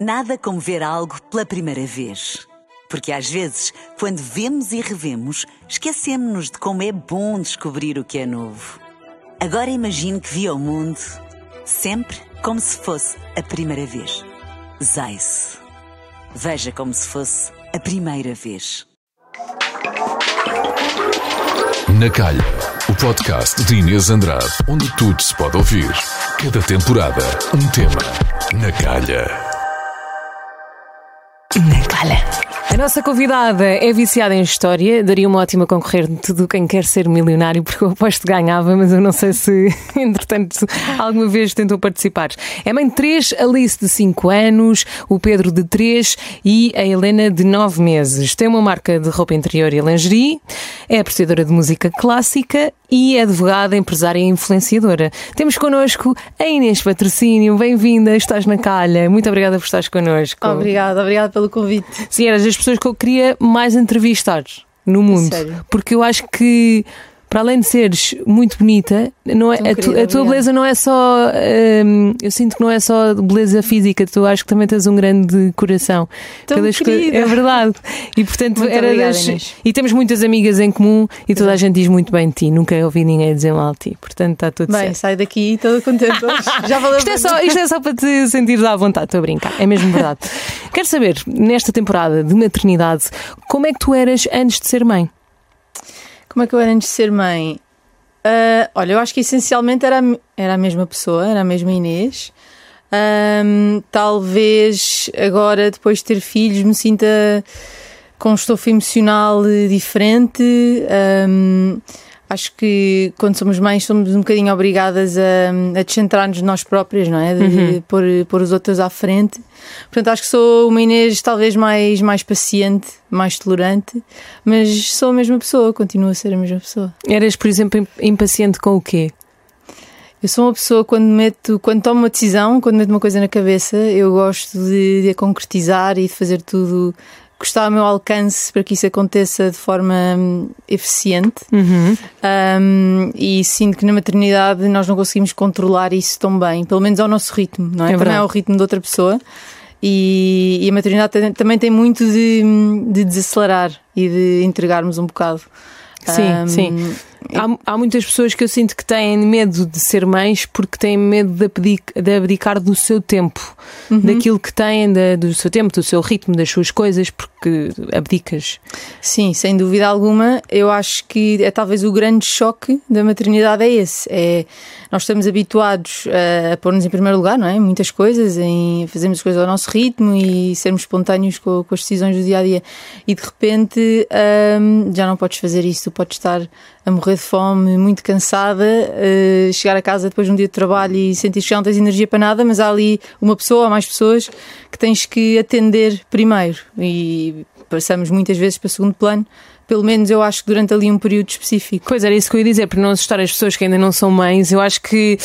Nada como ver algo pela primeira vez. Porque às vezes, quando vemos e revemos, esquecemos-nos de como é bom descobrir o que é novo. Agora imagine que viu o mundo sempre como se fosse a primeira vez. Zais. Veja como se fosse a primeira vez. Na Calha, o podcast de Inês Andrade, onde tudo se pode ouvir. Cada temporada, um tema. Na Calha. Na calha. A nossa convidada é viciada em história, daria uma ótima concorrente de quem quer ser milionário, porque eu aposto que ganhava, mas eu não sei se, entretanto, alguma vez tentou participar. É mãe de três, Alice de 5 anos, o Pedro de 3 e a Helena de 9 meses. Tem uma marca de roupa interior e lingerie, é apreciadora de música clássica e é advogada, empresária e influenciadora. Temos connosco a Inês Patrocínio. Bem-vinda, estás na calha. Muito obrigada por estares connosco. Obrigada, obrigada pelo convite. Sim, eras das pessoas que eu queria mais entrevistar no mundo. Sério? Porque eu acho que, para além de seres muito bonita, não é, a, querida, a tua beleza não é só. hum, eu sinto que não é só beleza física, tu acho que também tens um grande coração. Tão querida. É verdade. E portanto, Muito era obrigada, das- Inês. E temos muitas amigas em comum e toda a gente diz muito bem de ti. Nunca ouvi ninguém dizer mal de ti. Portanto, está tudo Bem, certo. sai daqui toda contente. Já valeu Isto é, só, isto é só para te sentir à vontade, estou a brincar, é mesmo verdade. Quero saber, nesta temporada de maternidade, como é que tu eras antes de ser mãe? Como é que eu era antes de ser mãe? Ah, olha, eu acho que essencialmente era, era a mesma pessoa, era a mesma Inês. Ahm, talvez agora, depois de ter filhos, me sinta com um estofo emocional diferente. Ahm, acho que quando somos mães somos um bocadinho obrigadas a, a descentrar-nos de nós próprias, não é? De pôr, pôr os outros à frente. Portanto, acho que sou uma Inês talvez mais, mais paciente, mais tolerante, mas sou a mesma pessoa, continuo a ser a mesma pessoa. Eras, por exemplo, im- impaciente com o quê? Eu sou uma pessoa quando meto, quando tomo uma decisão, quando meto uma coisa na cabeça, eu gosto de, de a concretizar e de fazer tudo que está ao meu alcance para que isso aconteça de forma hum, eficiente. Uhum. Um, e sinto que na maternidade nós não conseguimos controlar isso tão bem, pelo menos ao nosso ritmo, não é? É Também ao ritmo de outra pessoa. E, e a maternidade tem- também tem muito de, de desacelerar e de entregarmos um bocado. Sim, Um, sim. Há, há muitas pessoas que eu sinto que têm medo de ser mães porque têm medo de abdic- de abdicar do seu tempo, Uhum. daquilo que têm, da- do seu tempo, do seu ritmo, das suas coisas, porque abdicas. Sim, sem dúvida alguma. Eu acho que é talvez o grande choque da maternidade é esse. É, nós estamos habituados a, a pôr-nos em primeiro lugar, não é? Muitas coisas, em fazermos as coisas ao nosso ritmo e sermos espontâneos com, com as decisões do dia a dia. E de repente hum, já não podes fazer isso. Tu podes estar a morrer de fome, muito cansada, eh, chegar a casa depois de um dia de trabalho e sentir que já não tens energia para nada, mas há ali uma pessoa ou mais pessoas que tens que atender primeiro. E passamos muitas vezes para segundo plano. Pelo menos eu acho que durante ali um período específico. Pois era isso que eu ia dizer, para não assustar as pessoas que ainda não são mães, eu acho que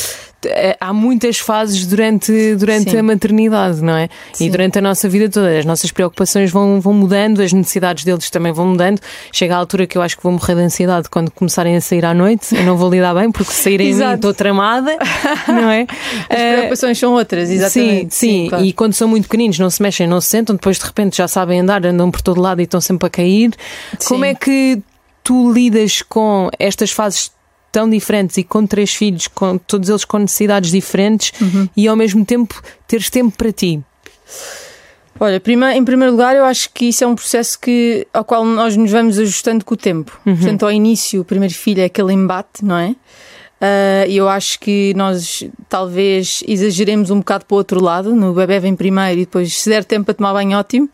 há muitas fases durante, durante Sim. a maternidade, não é? E Sim. durante a nossa vida toda. As nossas preocupações vão, vão mudando, as necessidades deles também vão mudando. Chega a altura que eu acho que vou morrer de ansiedade quando começarem a sair à noite. Eu não vou lidar bem, porque se saírem a mim Exato. estou tramada, não é? As Eh, preocupações são outras, exatamente. Sim, sim. claro. E quando são muito pequeninos, não se mexem, não se sentam, depois de repente já sabem andar, andam por todo lado e estão sempre a cair. Como Sim. é que tu lidas com estas fases tão diferentes e com três filhos, com todos eles com necessidades diferentes Uhum. e ao mesmo tempo teres tempo para ti? Olha, prima, em primeiro lugar, eu acho que isso é um processo que, ao qual nós nos vamos ajustando com o tempo. Portanto, ao início, o primeiro filho é aquele embate, não é? Ah, E eu acho que nós talvez exageremos um bocado para o outro lado. No bebê vem primeiro e depois, se der tempo para tomar banho, ótimo.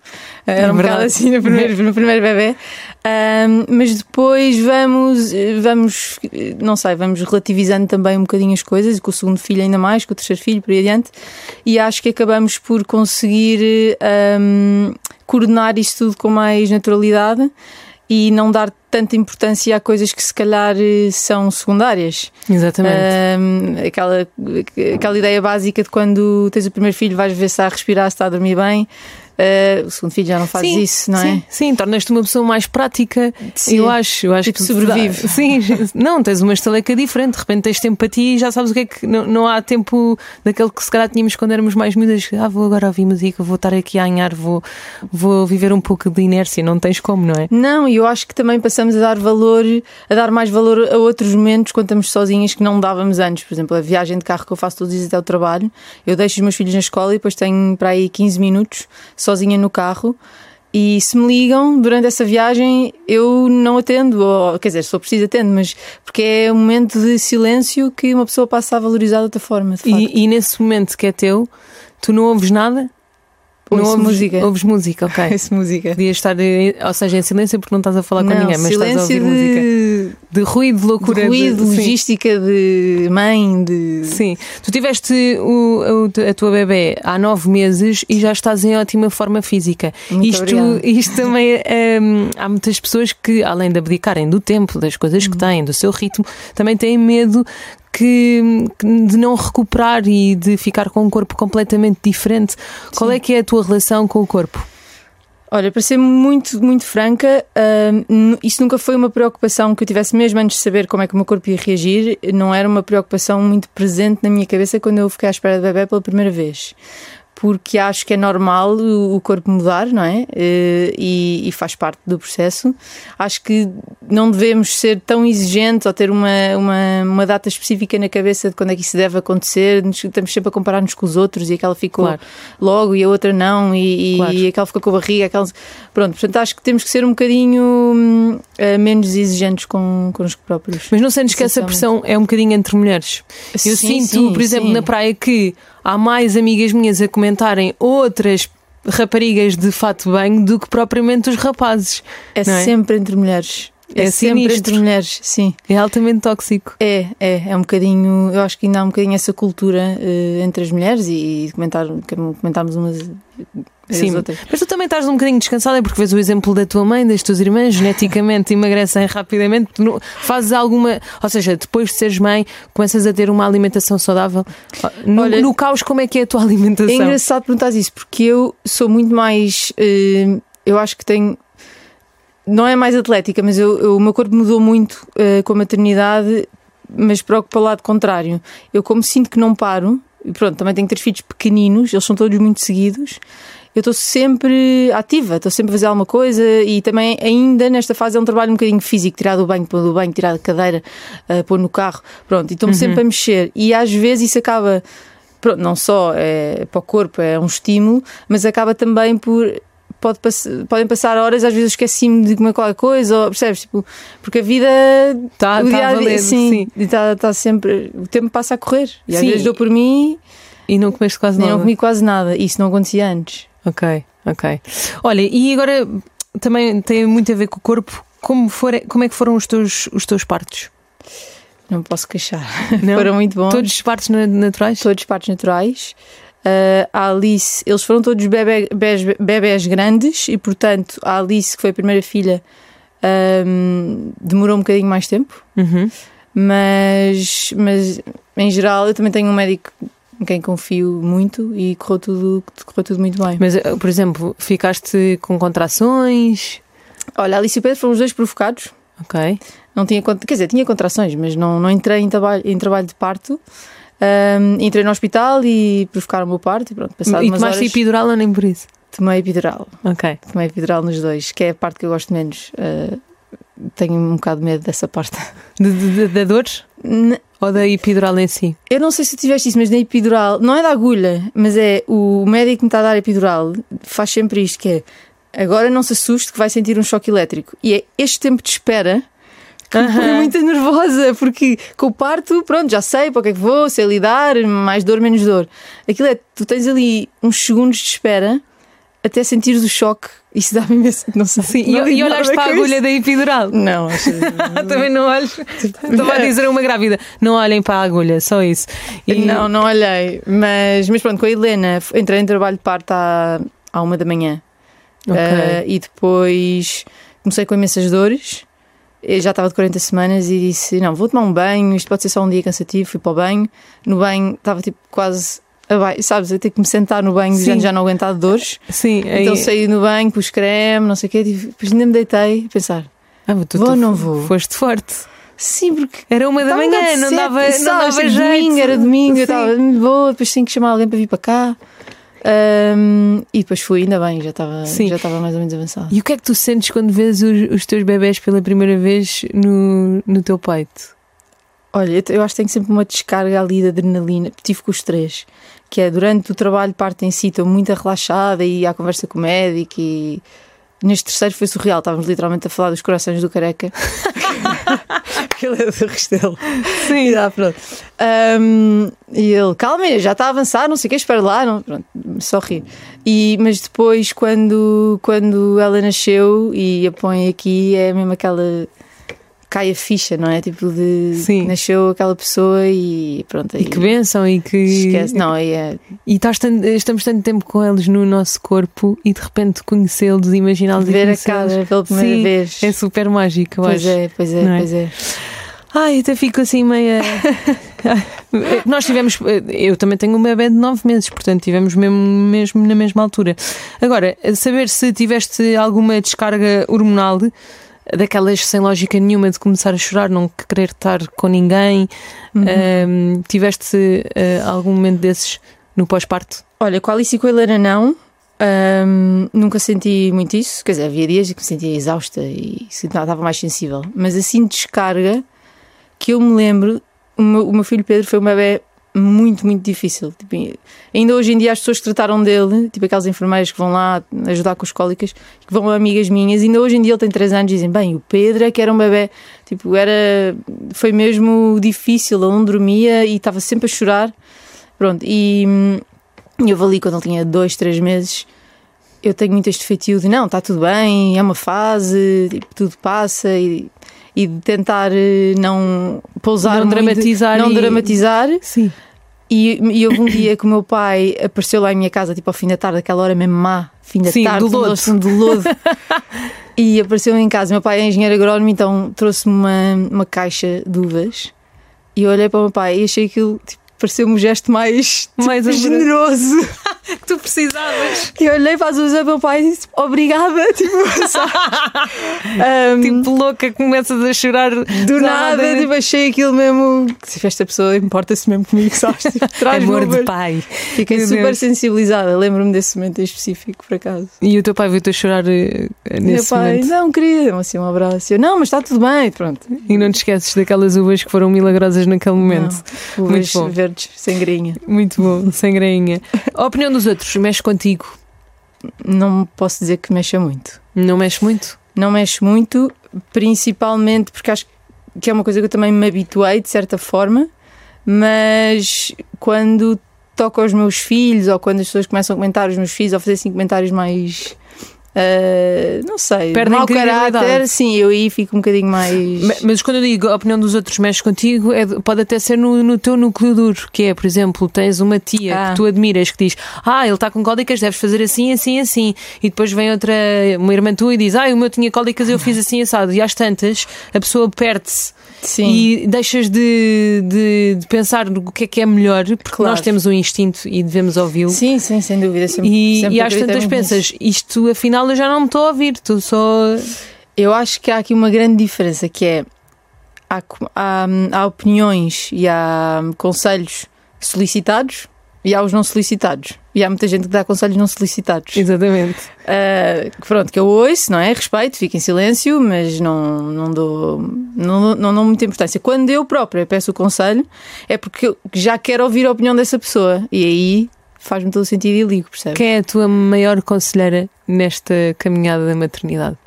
Ah, Era um verdade. bocado assim no primeiro, no primeiro bebê. Ah, mas depois vamos, vamos, não sei, vamos relativizando também um bocadinho as coisas, com o segundo filho ainda mais, com o terceiro filho, por aí adiante. E acho que acabamos por conseguir ahm, coordenar isto tudo com mais naturalidade e não dar tanta importância a coisas que se calhar eh, são secundárias. Exatamente. Ahm, aquela, aquela ideia básica de quando tens o primeiro filho vais ver se está a respirar, se está a dormir bem. Uh, o segundo filho já não faz sim, isso, não é? Sim, tornas-te uma pessoa mais prática. Sim. Eu acho, eu acho Tipo, que sobrevive. Sim, não, tens uma estaleca diferente, de repente tens tempo para ti e já sabes o que é que. Não, não há tempo daquele que se calhar tínhamos quando éramos mais miúdas. Ah, vou agora ouvir música, vou estar aqui a anhar, vou, vou viver um pouco de inércia. Não tens como, não é? Não, e eu acho que também passamos a dar valor, a dar mais valor a outros momentos quando estamos sozinhas que não dávamos antes. Por exemplo, a viagem de carro que eu faço todos os dias até o trabalho, eu deixo os meus filhos na escola e depois tenho para aí 15 minutos sozinha no carro. E se me ligam durante essa viagem, eu não atendo, ou, quer dizer, se for preciso atendo, mas porque é um momento de silêncio que uma pessoa passa a valorizar de outra forma. De. E, e nesse momento que é teu, tu não ouves nada? Ouço não ouves música. Ouves música, ok. Essa música. Podias estar, eh, ou seja, em silêncio porque não estás a falar com Não, ninguém, mas estás a ouvir música. de, De ruído, de loucura. de ruído, sim. logística de mãe, de. Sim, tu tiveste o, o- a tua bebê há nove meses e já estás em ótima forma física. Muito isto, obrigada. isto também hum, há muitas pessoas que, além de abdicarem do tempo, das coisas Uhum. que têm, do seu ritmo, também têm medo que, de não recuperar e de ficar com um corpo completamente diferente. Qual é que é a tua relação com o corpo? Olha, para ser muito, muito franca, hum, nu- isso nunca foi uma preocupação que eu tivesse mesmo antes de saber como é que o meu corpo ia reagir. Não era uma preocupação muito presente na minha cabeça quando eu fiquei à espera de bebê pela primeira vez. Porque acho que é normal o, corpo mudar, não é? Eh, E, e faz parte do processo. Acho que não devemos ser tão exigentes ou ter uma, uma, uma data específica na cabeça de quando é que isso deve acontecer. Estamos sempre a comparar-nos com os outros e aquela ficou Claro. logo e a outra não, e, Claro. e aquela ficou com a barriga, aquela... Pronto, portanto acho que temos que ser um bocadinho eh, menos exigentes com, com os próprios. Mas não sentes que essa pressão é um bocadinho entre mulheres? Eu Sim, sinto, sim, por exemplo, sim. na praia que há mais amigas minhas a comentarem outras raparigas de fato banho do que propriamente os rapazes. É, é? sempre entre mulheres. É É, sempre entre mulheres, sim. É altamente tóxico. É, é, é um bocadinho. Eu acho que ainda há um bocadinho essa cultura eh, entre as mulheres e, e comentar, comentarmos umas as Sim, mas tu também estás um bocadinho descansada porque vês o exemplo da tua mãe, das tuas irmãs, geneticamente emagrecem rapidamente. Fazes alguma. Ou seja, depois de seres mãe, começas a ter uma alimentação saudável. No, Olha- no caos, como é que é a tua É alimentação? engraçado perguntar isso, porque eu sou muito mais. eh, eu acho que tenho. Não é mais atlética, mas eu, eu- o meu corpo mudou muito eh, com a maternidade, mas para o, lado contrário. Eu, como sinto que não paro, e pronto, também tenho três filhos pequeninos, eles são todos muito seguidos. Eu estou sempre ativa, estou sempre a fazer alguma coisa e também ainda nesta fase é um trabalho um bocadinho físico, tirar do banho, pôr do banho, tirar da cadeira, eh, pôr no carro, pronto, e estou-me sempre a mexer. E às vezes isso acaba pronto, não só é para o corpo é um estímulo, mas acaba também por pode pass- podem passar horas, às vezes esqueci-me de comer qualquer coisa, ou, percebes? Tipo, porque a vida Tá- o tá dia a valendo, sim. está tá sempre o tempo passa a correr e às Sim. vezes dou por mim E não comeste quase e nada. não comi quase nada. Isso não acontecia antes. Ok, ok. Olha, e agora também tem muito a ver com o corpo. Como, for, como é que foram os teus, os teus partos? Não posso queixar. Não? Foram muito bons. Todos os partos na- naturais? todos partos naturais. Uh, a Alice, eles foram todos bebé- bebés, bebés grandes e, portanto, a Alice, que foi a primeira filha, um, demorou um bocadinho mais tempo, Uhum. mas, mas em geral eu também tenho um médico em quem confio muito e correu tudo, correu tudo muito bem. Mas, eh, por exemplo, ficaste com contrações? Olha, a Alice e o Pedro foram os dois provocados. Ok. Não tinha, quer dizer, tinha contrações, mas não, não entrei em trabalho, em trabalho de parto. Um, entrei no hospital e provocaram o meu parto e pronto, passado e umas tomaste horas epidural ou nem por isso? tomei epidural. Ok. Tomei epidural nos dois, que é a parte que eu gosto menos. Uh, tenho um bocado de medo dessa parte. Da dores? N- Ou da epidural em si? Eu não sei se tu tiveste isso, mas na epidural, não é da agulha, mas é o médico que me está a dar epidural faz sempre isto: que é agora não se assuste que vai sentir um choque elétrico. E é este tempo de espera que me põe Aham. muito nervosa, porque com o parto, pronto, já sei para o que é que vou, sei lidar, mais dor, menos dor. Aquilo é, tu tens ali uns segundos de espera até sentires o choque. Isso dá-me imenso. Não sei. Sim, não e, e nada olhaste para a agulha isso. da epidural? Não, acho. Também não olhes. Estava a dizer a uma grávida: não olhem para a agulha, só isso. E- Não, não olhei. Mas, mas pronto, com a Helena entrei em trabalho de parto à, à uma da manhã. Ok. Eh, e depois comecei com imensas dores. Eu já estava de 40 semanas e disse: Não, vou tomar um banho. Isto pode ser só um dia cansativo. Fui para o banho. No banho estava tipo quase abai- sabes, eu tenho que me sentar no banho, Sim. já, não aguentar dores. Sim, Então saí no banho, pus creme, não sei o quê, depois ainda me deitei a pensar. Ah, tu- Vou ou não vou? Foste forte. Sim, porque Era uma da manhã, não cedo, dava, não dava jeito. domingo, era domingo, eu estava, vou, depois tenho que chamar alguém para vir para cá. Ahm, e depois fui, ainda bem, já estava, Sim. já estava mais ou menos avançado. E o que é que tu sentes quando vês os, os teus bebés pela primeira vez no, no teu peito? Olha, eu, eu acho que tenho sempre uma descarga ali de adrenalina. Tive com os três, que é durante o trabalho, parte em si, estou muito relaxada e há conversa com o médico. E neste terceiro foi surreal, estávamos literalmente a falar dos corações do careca. Aquele é do Restelo. Sim. Dá, pronto. Ahm, e ele, calma, já está a avançar, não sei o que, espera lá. Não, pronto, só rir. E, mas depois, quando, quando ela nasceu e a põe aqui, é mesmo aquela. Cai a ficha, não é? Tipo de. Sim. Nasceu aquela pessoa e pronto. E que benção e que. Esquece, não, aí é. E estás tan- estamos tanto tempo com eles no nosso corpo e de repente conhecê-los e imaginá-los e Ver a cara pela primeira Sim, vez. É super mágico, eu Pois acho. é, pois é, é? pois é. Ai, até fico assim meia. Nós tivemos. Eu também tenho um bebê de 9 meses, portanto tivemos mesmo, mesmo na mesma altura. Agora, saber se tiveste alguma descarga hormonal daquelas sem lógica nenhuma de começar a chorar, não querer estar com ninguém. Uhum. Ahm, tiveste ah, algum momento desses no pós-parto? Olha, com a Alice e com a Helena não. Ahm, nunca senti muito isso. Quer dizer, havia dias em que me sentia exausta e estava mais sensível. Mas assim, descarga, que eu me lembro, o meu, o meu filho Pedro foi um bebê muito, muito difícil. Tipo, ainda hoje em dia as pessoas que trataram dele, tipo aquelas enfermeiras que vão lá ajudar com as cólicas, que vão amigas minhas, ainda hoje em dia ele tem 3 anos, dizem, bem, o Pedro é que era um bebê, tipo, era, foi mesmo difícil, ele não dormia e estava sempre a chorar. Pronto, e eu ali quando ele tinha dois, três meses, eu tenho muito este feitio de não, está tudo bem, é uma fase, tipo, tudo passa e, e de tentar eh, não pousar Não muito, dramatizar não e- dramatizar. Sim. E, e houve um dia que o meu pai apareceu lá em minha casa, tipo ao fim da tarde, aquela hora mesmo má, fim da Sim, tarde, do lodo. noção do lodo. e apareceu em casa. Meu pai é engenheiro agrónomo, então trouxe-me uma, uma caixa de uvas. E eu olhei para o meu pai e achei aquilo, tipo, pareceu-me um gesto mais, tipo, Mais amoroso. generoso. Que tu precisavas. E eu olhei para as uvas do meu pai e disse obrigada, tipo? Um, Tipo louca, começas a chorar do nada, tipo, achei aquilo mesmo. Se esta pessoa importa-se mesmo comigo, sabes? Tipo, traz Amor de pai. Fiquei Meu super Deus. sensibilizada. Lembro-me desse momento em específico, por acaso. E o teu pai veio-te a chorar eh, Meu nesse pai, momento. não, queria, assim, um abraço. Eu, não, mas está tudo bem, pronto. E não te esqueces daquelas uvas que foram milagrosas naquele momento. Não, Muito bom. Sem grainha. Muito bom, sem grainha. A opinião dos outros, mexe contigo? Não posso dizer que mexa muito. Não mexe muito? Não mexe muito, principalmente porque acho que é uma coisa que eu também me habituei, de certa forma, mas quando toca aos meus filhos ou quando as pessoas começam a comentar os meus filhos ou fazer assim comentários mais. Ah, não sei, Perdem mau caráter, sim, eu aí fico um bocadinho mais. Ma- Mas quando eu digo a opinião dos outros mexe contigo, é de- pode até ser no, no teu núcleo duro, que é, por exemplo, tens uma tia Ah. que tu admiras que diz Ah, ele está com cólicas, deves fazer assim, assim, assim. E depois vem outra, uma irmã tua e diz Ah, o meu tinha cólicas, eu fiz assim, assado. E às tantas, a pessoa perde-se Sim. e deixas de, de, de pensar no que é que é melhor, porque Claro. nós temos um instinto e devemos ouvi-lo. Sim, sim, sem dúvida. Sempre, E, sempre e às tantas pensas, isto afinal eu já não me estou a ouvir, estou só. Eu acho que há aqui uma grande diferença que é há, há, há opiniões e há conselhos solicitados e há os não solicitados. E há muita gente que dá conselhos não solicitados. Exatamente. Que pronto, que eu ouço, não é? Respeito, fico em silêncio, mas não, não dou não, não dou muita importância. Quando eu própria peço o conselho, é porque eu já quero ouvir a opinião dessa pessoa. E aí faz-me todo o sentido e ligo, percebes? Quem é a tua maior conselheira nesta caminhada da maternidade?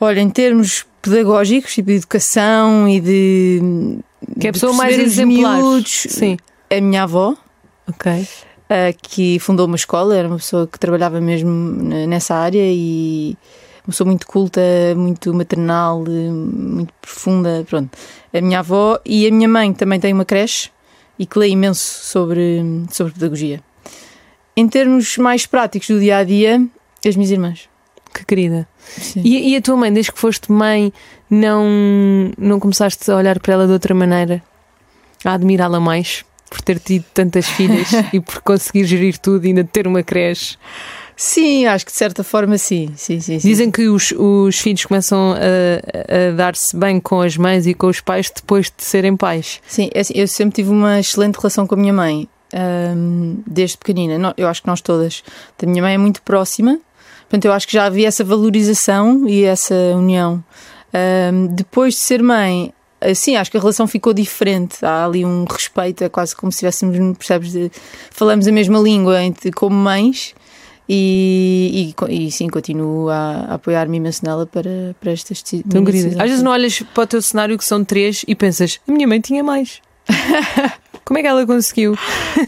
Olha, em termos pedagógicos, tipo de educação e de. Que é a pessoa mais exemplar. miúdos, Sim. a minha avó, Ok. ah, que fundou uma escola, era uma pessoa que trabalhava mesmo nessa área e uma pessoa muito culta, muito maternal, muito profunda, pronto. A minha avó e a minha mãe também tem uma creche e que lê imenso sobre, sobre pedagogia. Em termos mais práticos do dia a dia, as minhas irmãs. Que querida. E, e a tua mãe, desde que foste mãe, não, não começaste a olhar para ela de outra maneira? A admirá-la mais? Por ter tido tantas filhas e por conseguir gerir tudo e ainda ter uma creche. Sim, acho que de certa forma sim. sim, sim, sim. Dizem que os, os filhos começam a, a dar-se bem com as mães e com os pais depois de serem pais. Sim, é assim, eu sempre tive uma excelente relação com a minha mãe, desde pequenina. Eu acho que nós todas. A minha mãe é muito próxima, portanto, eu acho que já havia essa valorização e essa união. Depois de ser mãe, Sim, acho que a relação ficou diferente. Há ali um respeito, é quase como se estivéssemos, percebes, de, falamos a mesma língua entre, como mães. E, e, e, sim, continuo a, a apoiar-me imenso nela para, para estas decisões. Às vezes não olhas para o teu cenário que são três e pensas, a minha mãe tinha mais. Como é que ela conseguiu?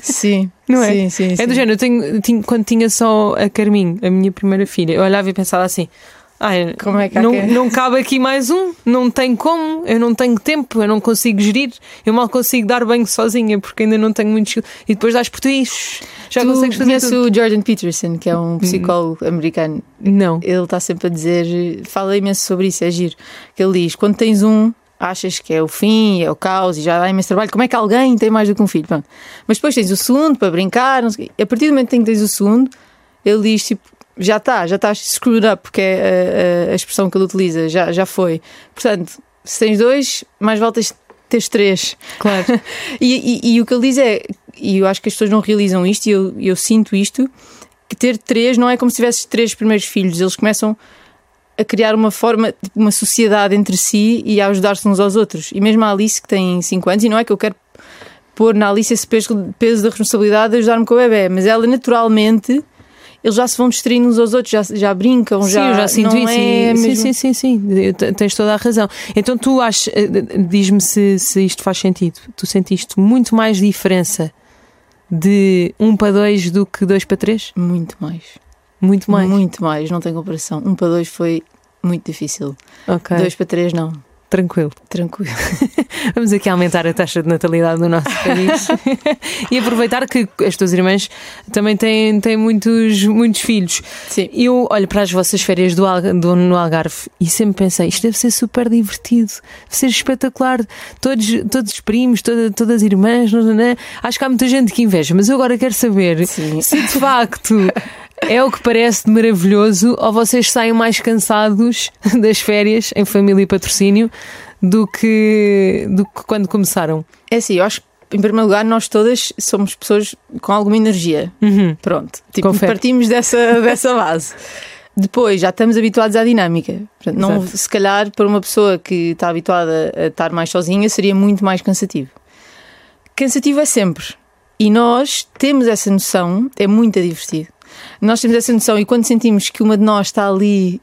Sim, não é? Sim, sim, é sim. do género, eu tenho, tinha, quando tinha só a Carminho, a minha primeira filha, eu olhava e pensava assim: Ai, como é que não, que... não cabe aqui mais um, não tem como, eu não tenho tempo, eu não consigo gerir, eu mal consigo dar banho sozinha porque ainda não tenho muitos. E depois dás por já tu consegues fazer conheces tudo. o Jordan Peterson, que é um psicólogo americano. Não. Ele está sempre a dizer, fala imenso sobre isso, é giro. Que ele diz: quando tens um, achas que é o fim, é o caos e já dá imenso trabalho. Como é que alguém tem mais do que um filho? Bom, mas depois tens o segundo para brincar, não sei, a partir do momento em que tens o segundo, ele diz tipo já está, já estás screwed up, porque é a, a, expressão que ele utiliza, já, já foi. Portanto, se tens dois, mais vale teres, teres três. Claro. e, e, e, o que ele diz é, e eu acho que as pessoas não realizam isto, e eu, eu sinto isto, que ter três não é como se tivesses três primeiros filhos, eles começam a criar uma forma, uma sociedade entre si e a ajudar-se uns aos outros. E mesmo a Alice, que tem 5 anos, e não é que eu quero pôr na Alice esse peso, peso da responsabilidade de ajudar-me com o bebê, mas ela naturalmente eles já se vão distraindo uns aos outros, já, já brincam, sim, já. eu já sinto não isso. É sim, mesmo... sim, sim, sim, tens toda a razão. Então tu achas, diz-me se, se isto faz sentido, tu sentiste muito mais diferença de 1 para 2 do que 2 para 3? Muito mais. Muito mais? Muito mais, não tem comparação. 1 para 2 foi muito difícil. Ok. 2 para 3 não. Tranquilo. Tranquilo. Vamos aqui aumentar a taxa de natalidade no nosso país e aproveitar que as tuas irmãs também têm, têm muitos, muitos filhos. Sim. Eu olho para as vossas férias do, do, no Algarve e sempre pensei, isto deve ser super divertido, deve ser espetacular. Todos, todos os primos, toda, todas as irmãs, não, não, não. acho que há muita gente que inveja, mas eu agora quero saber Sim. se de facto. É o que parece de maravilhoso ou vocês saem mais cansados das férias em família e patrocínio do que, do que quando começaram? É assim, eu acho que em primeiro lugar, nós todas somos pessoas com alguma energia. Uhum. Pronto. Tipo, Confere. partimos dessa, dessa base. Depois, já estamos habituados à dinâmica. Portanto, não, se calhar, para uma pessoa que está habituada a estar mais sozinha, seria muito mais cansativo. Cansativo é sempre. E nós temos essa noção, é muito divertido. Nós temos essa noção e quando sentimos que uma de nós está ali,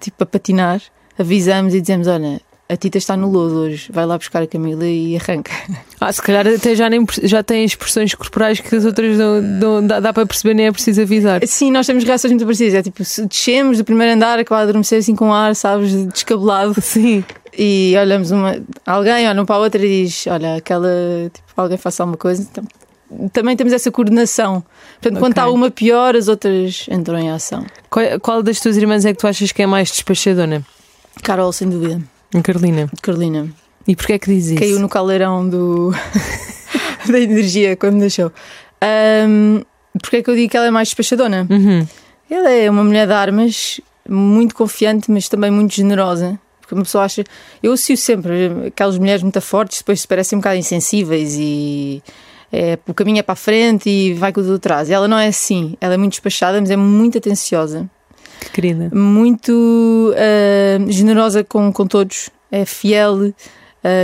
tipo, a patinar, avisamos e dizemos: Olha, a Tita está no lodo hoje, vai lá buscar a Camila e arranca. Ah, se calhar até já, nem, já tem expressões corporais que as outras não, dá, dá, para perceber, nem é preciso avisar. Sim, nós temos reações muito parecidas. É tipo, se descemos do primeiro andar, acaba de adormecer assim com ar, sabes, descabelado. Sim. E olhamos uma, alguém, olha um para a outra e diz: Olha, aquela, tipo, alguém faça alguma coisa. Então, também temos essa coordenação. Portanto, okay. quando está uma pior, as outras entram em ação. Qual, qual, das tuas irmãs é que tu achas que é mais despachadona? Carol, sem dúvida. Carolina. Carolina. E porquê é que diz isso? Caiu no caldeirão do... da energia quando nasceu. Um, porquê é que eu digo que ela é mais despachadona? Uhum. Ela é uma mulher de armas, muito confiante, mas também muito generosa. Porque uma pessoa acha. Eu associo sempre aquelas mulheres muito fortes, depois se parecem um bocado insensíveis e é, o caminho é para a frente e vai com o do atrás. Ela não é assim, ela é muito despachada, mas é muito atenciosa. Que querida. Muito uh, generosa com, com todos, é fiel, uh,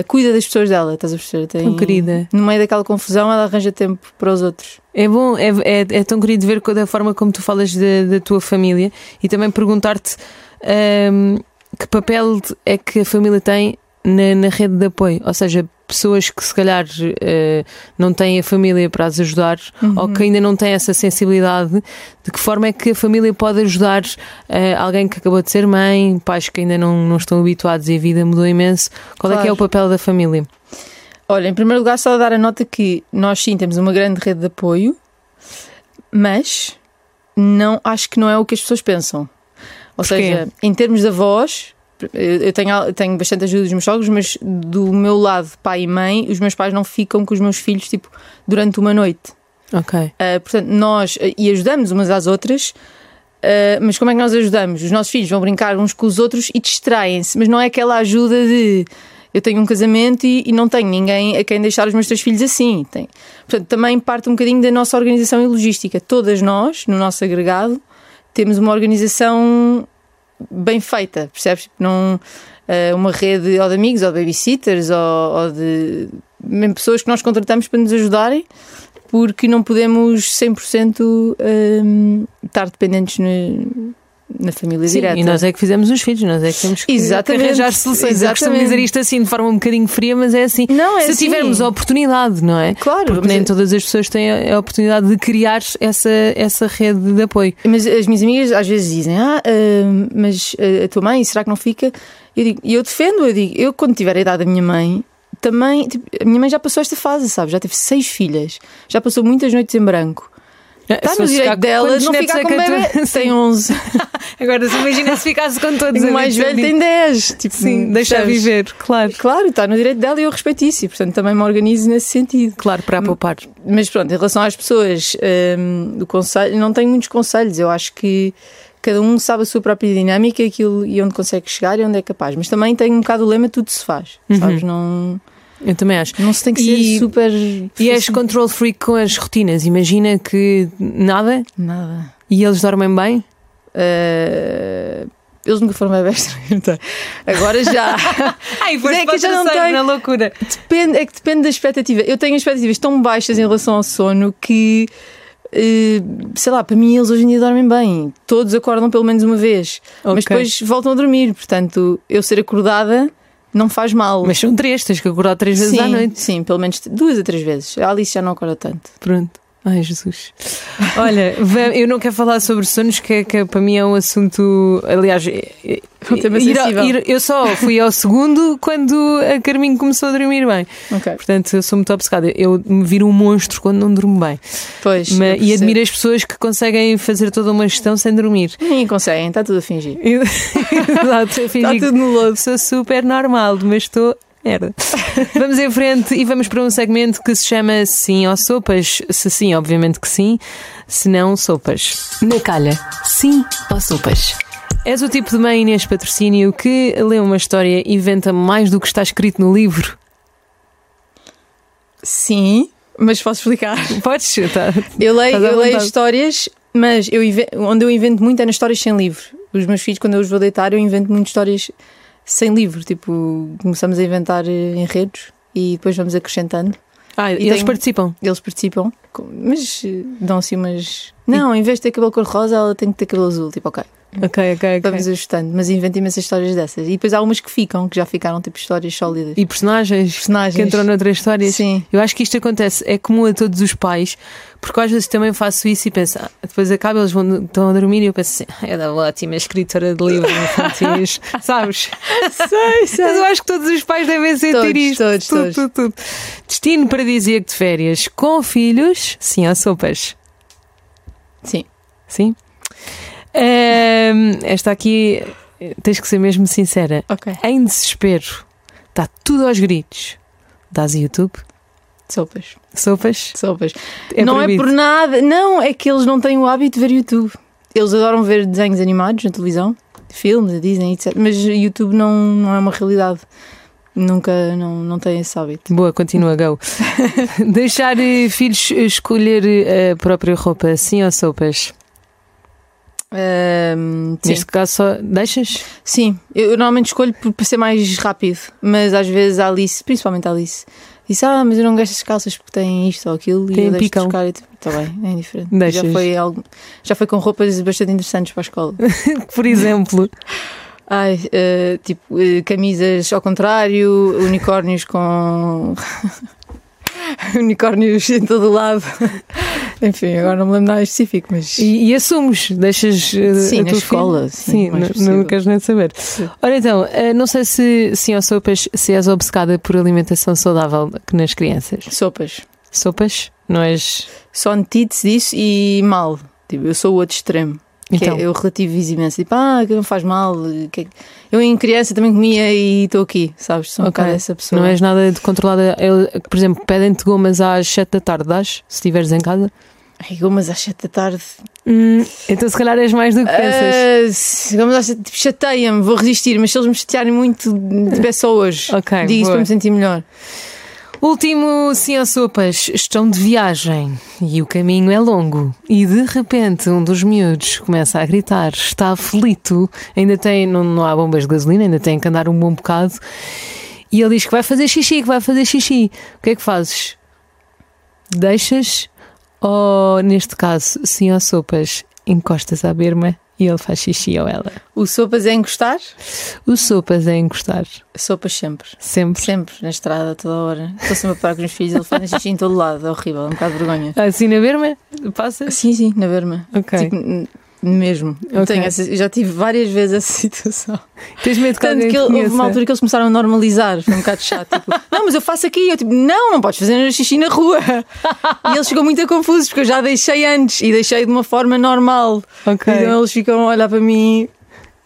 cuida das pessoas dela, estás a perceber? Tem, tão querida. No meio daquela confusão, ela arranja tempo para os outros. É bom, é, é, é tão querido ver da forma como tu falas da tua família e também perguntar-te um, que papel é que a família tem na, na rede de apoio, ou seja, pessoas que se calhar uh, não têm a família para as ajudar uhum. ou que ainda não têm essa sensibilidade, de que forma é que a família pode ajudar uh, alguém que acabou de ser mãe, pais que ainda não, não estão habituados e a vida mudou imenso? Qual claro. é que é o papel da família? Olha, em primeiro lugar, só dar a nota que nós sim temos uma grande rede de apoio, mas não acho que não é o que as pessoas pensam. Ou Porquê? seja, em termos de avós, eu tenho, tenho bastante ajuda dos meus sogros, mas do meu lado, pai e mãe, os meus pais não ficam com os meus filhos tipo durante uma noite. Ok. Uh, portanto, nós uh, e ajudamos umas às outras. uh, mas como é que nós ajudamos? Os nossos filhos vão brincar uns com os outros e distraem-se, mas não é aquela ajuda de eu tenho um casamento e, e não tenho ninguém a quem deixar os meus três filhos assim. Tem. Portanto, também parte um bocadinho da nossa organização e logística. Todas nós, no nosso agregado, temos uma organização bem feita, percebes? Tipo, Não, uh, uma rede ou de amigos, ou de babysitters, ou, ou de mesmo pessoas que nós contratamos para nos ajudarem, porque não podemos 100% um, estar dependentes na família Sim, direta. e nós é que fizemos os filhos, nós é que temos que, Exatamente, que arranjar soluções. Eu costumo exatamente. dizer isto assim, de forma um bocadinho fria, mas é assim. Não, é Se assim. tivermos a oportunidade, não é? Claro, Porque nem é- todas as pessoas têm a oportunidade de criar essa, essa rede de apoio. Mas as minhas amigas às vezes dizem: Ah, ah, mas ah, a tua mãe, será que não fica? Eu digo, e eu defendo, eu digo, eu quando tiver a idade da minha mãe, também, tipo, a minha mãe já passou esta fase, sabe? Já teve seis filhas, já passou muitas noites em branco. Está Se no direito dela de não ficar é com bebê. Tem 11. Agora, se imagina se ficasse com todos o mais velho tem 10. Tipo, Sim, deixa percebes? viver, claro. Claro, está no direito dela e eu respeito isso. E, portanto, também me organizo nesse sentido. Claro, para poupar. Mas pronto, em relação às pessoas hum, do conselho, não tenho muitos conselhos. Eu acho que cada um sabe a sua própria dinâmica aquilo, e onde consegue chegar e onde é capaz. Mas também tenho um bocado o lema: tudo se faz. Sabes? Não, Eu também acho. não se tem que ser E- super. E és control freak com as rotinas. Imagina que nada Nada. e eles dormem bem. Uh, eles nunca foram bebés. então, Agora já. Ai, foste para o terceiro, na loucura. Depende, é que depende da expectativa. Eu tenho expectativas tão baixas em relação ao sono que, eh, sei lá, para mim eles hoje em dia dormem bem. Todos acordam pelo menos uma vez, mas Ok. depois voltam a dormir. Portanto, eu ser acordada não faz mal. Mas são três, tens que acordar três vezes sim, à noite. sim, pelo menos duas a três vezes. A Alice já não acorda tanto. Pronto. Ai, Jesus. Olha, eu não quero falar sobre sonhos, que, é- que para mim é um assunto. Aliás, é- é- Um tema ir ao- ir- eu só fui ao segundo quando a Carminho começou a dormir bem. Ok. Portanto, eu sou muito obcecada. Eu me viro um monstro quando não durmo bem. Pois. Ma- eu e admiro as pessoas que conseguem fazer toda uma gestão sem dormir. Nem conseguem, está tudo a fingir. Exato, eu Está fingi que tudo no lodo. sou super normal, mas estou. Merda. Vamos em frente e vamos para um segmento que se chama Sim ou Sopas. Se sim, obviamente que sim. Se não, sopas. Na calha, sim ou sopas? És o tipo de mãe neste patrocínio que lê uma história e inventa mais do que está escrito no livro? Sim, mas posso explicar. Podes? Tá. Eu leio, eu leio histórias, mas eu onde eu invento muito é nas histórias sem livro. Os meus filhos, quando eu os vou deitar, eu invento muito histórias sem livro. Tipo, começamos a inventar eh, enredos e depois vamos acrescentando. Ah, E eles tenho- participam. Eles participam, mas eh, dão assim umas. Não, em vez de ter cabelo cor-de-rosa, ela tem que ter cabelo azul. Tipo, ok, Ok, ok, ok. vamos ajustando. Mas invento imensas histórias dessas. E depois há umas que ficam, que já ficaram tipo histórias sólidas. E personagens, Personagens. que entram noutras histórias. Sim. Eu acho que isto acontece, é comum a todos os pais, porque às vezes também faço isso e penso, ah, depois acaba, eles vão, estão a dormir e eu penso assim, é da ótima escritora de livros infantis, sabes? Sei, sei. Mas eu acho que todos os pais devem sentir Todos, isto. todos, tudo, todos. tudo, tudo. Destino paradisíaco de férias com filhos, sim, há sopas. Sim. Sim? Esta aqui, tens que ser mesmo sincera. Ok. Em desespero, está tudo aos gritos. Dás YouTube? Sopas. Sopas? Sopas. É não proibido. é por nada, não, é que eles não têm o hábito de ver YouTube. Eles adoram ver desenhos animados na televisão, filmes, a Disney, etc. Mas YouTube não, não é uma realidade. Nunca, não, não tem esse hábito. Boa, continua, go. Deixar eh, filhos escolher eh, a própria roupa, sim ou sopas? Sim. Neste caso, só deixas? sim, eu normalmente escolho por, por ser mais rápido, mas às vezes a Alice, principalmente a Alice, disse: Ah, mas eu não gosto das calças porque têm isto ou aquilo. Têm e eu deixo de picão. trocar. Está bem, é indiferente. Deixas. Já foi, algo, já foi com roupas bastante interessantes para a escola. Por exemplo, Ai, eh, tipo, eh, camisas ao contrário, unicórnios com. unicórnios em todo lado. Enfim, agora não me lembro nada específico, mas. e, e assumes, deixas eh, Sim, a na tua escola, sim, sim não- não queres nem saber. Ora então, eh, não sei se sim ou sopas, se és obcecada por alimentação saudável que nas crianças. Sopas. Sopas? Não és. Só antítese disso e mal. Tipo, eu sou o outro extremo. Então. Que é, eu relativizo imenso. Tipo, ah, que não faz mal. Que... Eu em criança também comia e estou aqui, sabes? Sou okay. um essa pessoa. Não és nada de controlada. Eu, por exemplo, pedem-te gomas às 7 da tarde, dás? Se estiveres em casa? Ai, gomas às 7 da tarde. Hum, então se calhar és mais do que pensas. Uh, gomas às 7 tipo, chateia-me, vou resistir, mas se eles me chatearem muito, de pé só hoje. Ok. Digo isso para me sentir melhor. Último sim ou sopas, estão de viagem e o caminho é longo. E de repente um dos miúdos começa a gritar, está aflito, ainda tem, não, não há bombas de gasolina, ainda tem que andar um bom bocado. E ele diz que vai fazer xixi, que vai fazer xixi. O que é que fazes? Deixas ou, neste caso, sim ou sopas, encostas à berma e ele faz xixi ou ela. O sopas é encostar? O sopas é encostar. Sopas sempre. Sempre? Sempre, na estrada, toda hora. Estou sempre a parar com os filhos, ele faz xixi em todo lado, é horrível, é um bocado de vergonha. Assim na berma? Passa? Sim, sim, na berma. Ok. Tipo, mesmo. Okay. Tenho essa, já tive várias vezes essa situação. Tens medo de Tanto que, que houve uma altura que eles começaram a normalizar. Foi um bocado chato. Tipo, não, mas eu faço aqui. Eu tipo, não, não podes fazer xixi na rua. E eles ficam muito confusos porque eu já deixei antes e deixei de uma forma normal. Okay. Então eles ficam a olhar para mim.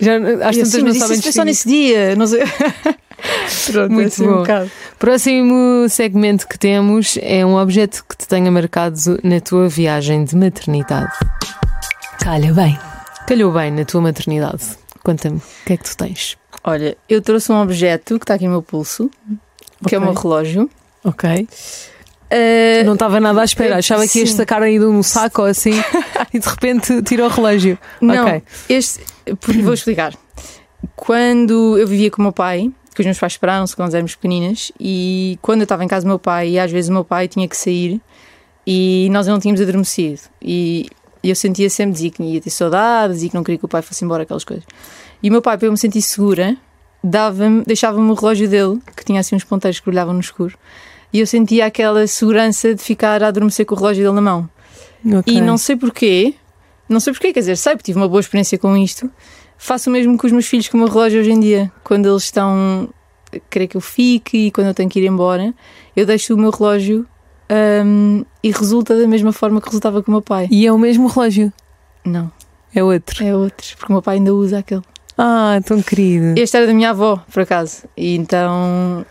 Já, às tantas assim, não sabem isso só nesse dia. Não sei. Pronto, Muito assim bom. Um Próximo segmento que temos é um objeto que te tenha marcado na tua viagem de maternidade. Calha bem. Calhou bem na tua maternidade. Conta-me, o que é que tu tens? Olha, eu trouxe um objeto que está aqui no meu pulso, que okay. é o meu relógio. Ok. Uh, não estava nada à espera, achava sim. que ias sacar aí de um saco ou assim e de repente tirou o relógio. Não, okay. este, vou explicar. Quando eu vivia com o meu pai, que os meus pais separaram-se quando éramos pequeninas, e quando eu estava em casa do meu pai, e às vezes o meu pai tinha que sair e nós não tínhamos adormecido. E e eu sentia sempre, dizia que ia ter saudades, dizia que não queria que o pai fosse embora, aquelas coisas. E o meu pai, para eu me sentir segura, dava-me, deixava-me o relógio dele, que tinha assim uns ponteiros que brilhavam no escuro. E eu sentia aquela segurança de ficar a adormecer com o relógio dele na mão. Okay. E não sei porquê, não sei porquê, quer dizer, sei porque tive uma boa experiência com isto. Faço o mesmo com os meus filhos com o meu relógio hoje em dia. Quando eles estão a querer que eu fique e quando eu tenho que ir embora, eu deixo o meu relógio um, e resulta da mesma forma que resultava com o meu pai. E é o mesmo relógio? Não. É outro? É outro, porque o meu pai ainda usa aquele. Ah, tão querido. Este era da minha avó, por acaso. E então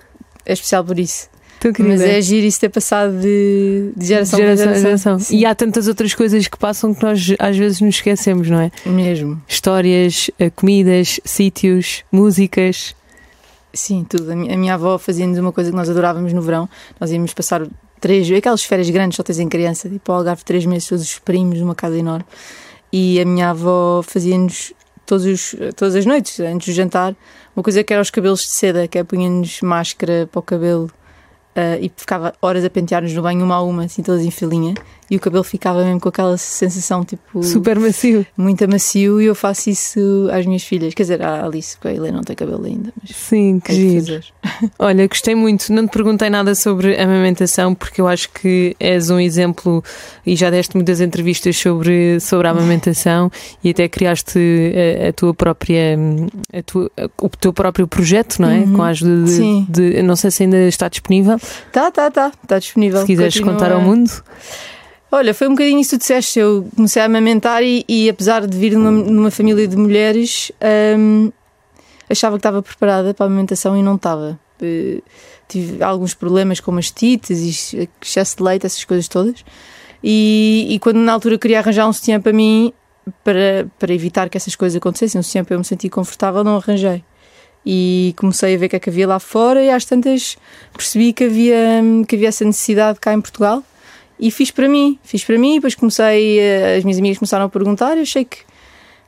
é especial por isso. Tão querida. Mas é agir isso ter passado de, de geração, de geração, geração. E há tantas outras coisas que passam que nós às vezes nos esquecemos, não é? Mesmo. Histórias, eh, comidas, sítios, músicas. Sim, tudo. A minha avó fazia-nos uma coisa que nós adorávamos no verão. Nós íamos passar três, aquelas férias grandes só tens em criança, tipo ao Algarve, três meses, todos os primos numa casa enorme. E a minha avó fazia-nos todos todas as noites, antes do jantar, uma coisa que era os cabelos de seda, que é punha-nos máscara para o cabelo Uh, e ficava horas a pentear-nos no banho uma a uma, assim, todas em filinha, e o cabelo ficava mesmo com aquela sensação tipo. Super macio. Muito macio, e eu faço isso às minhas filhas. Quer dizer, à Alice, porque a Helena não tem cabelo ainda. Mas Sim, que giro. Olha, gostei muito. Não te perguntei nada sobre a amamentação, porque eu acho que és um exemplo e já deste muitas entrevistas sobre, sobre a amamentação e até criaste a, a tua própria. A tua, o teu próprio projeto, não é? Uhum. Com a ajuda de, Sim. de. Não sei se ainda está disponível. Tá, tá, tá. Está disponível. Se quiseres Continua... contar ao mundo. Olha, foi um bocadinho isso que tu disseste. Eu comecei a amamentar e, e apesar de vir numa, numa família de mulheres, hum, achava que estava preparada para a amamentação e não estava. Uh, tive alguns problemas com mastites e excesso de leite, essas coisas todas. E, e quando na altura queria arranjar um sutiã para mim, para, para evitar que essas coisas acontecessem, um sutiã para eu me sentir confortável, não arranjei e comecei a ver o que é que havia lá fora e às tantas percebi que havia, que havia essa necessidade cá em Portugal e fiz para mim, fiz para mim e depois comecei, as minhas amigas começaram a perguntar e achei que,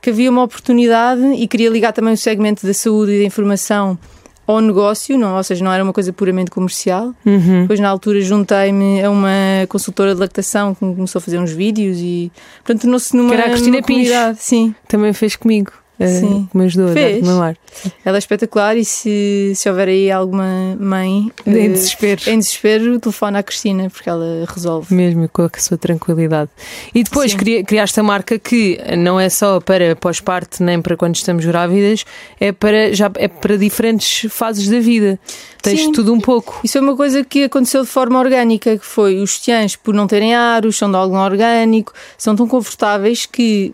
que havia uma oportunidade e queria ligar também o segmento da saúde e da informação ao negócio, não, ou seja, não era uma coisa puramente comercial. Uhum. Depois, na altura, juntei-me a uma consultora de lactação que começou a fazer uns vídeos e, portanto, tornou-se numa. Que era a Cristina Pins. Sim. Também fez comigo. Eh, Sim. que me ajudou Fez. a dar mamar. Ela é espetacular e se, se houver aí alguma mãe em uh, desespero, em desespero telefona à Cristina porque ela resolve. Mesmo com a sua tranquilidade. E depois cri, criaste a marca que não é só para pós-parte nem para quando estamos grávidas, é para, já, é para diferentes fases da vida. Tens Sim. tudo um pouco. Isso é uma coisa que aconteceu de forma orgânica, que foi os tiãs por não terem aros, são de algodão orgânico, são tão confortáveis que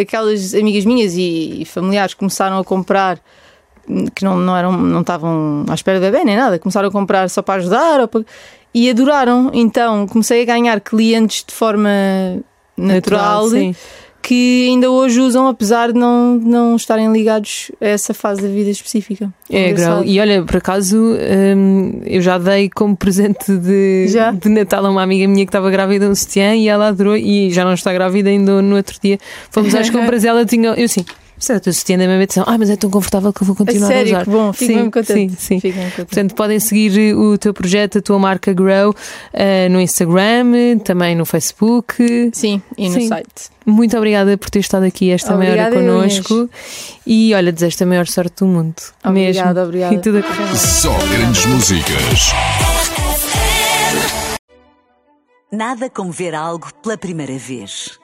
aquelas amigas minhas e familiares começaram a comprar que não, não eram não estavam à espera da bebê nem nada, começaram a comprar só para ajudar para... e adoraram. Então comecei a ganhar clientes de forma natural, natural que ainda hoje usam, apesar de não, não estarem ligados a essa fase da vida específica. É, grau. E olha, por acaso, hum, eu já dei como presente de, já? de Natal a uma amiga minha que estava grávida um sutiã e ela adorou e já não está grávida ainda no outro dia. Fomos às compras ela tinha. Eu sim. Certo, se a mesma edição. Ah, mas é tão confortável que eu vou continuar a, sério, a usar. Que bom, fico sim, mesmo contente. Sim, sim. Portanto, podem seguir o teu projeto, a tua marca Grow uh, no Instagram, também no Facebook. Sim, e no sim. site. Muito obrigada por ter estado aqui esta meia hora connosco. E olha, desejo a maior sorte do mundo. Obrigada, mesmo. obrigada. E tudo a Só grandes músicas. Nada como ver algo pela primeira vez.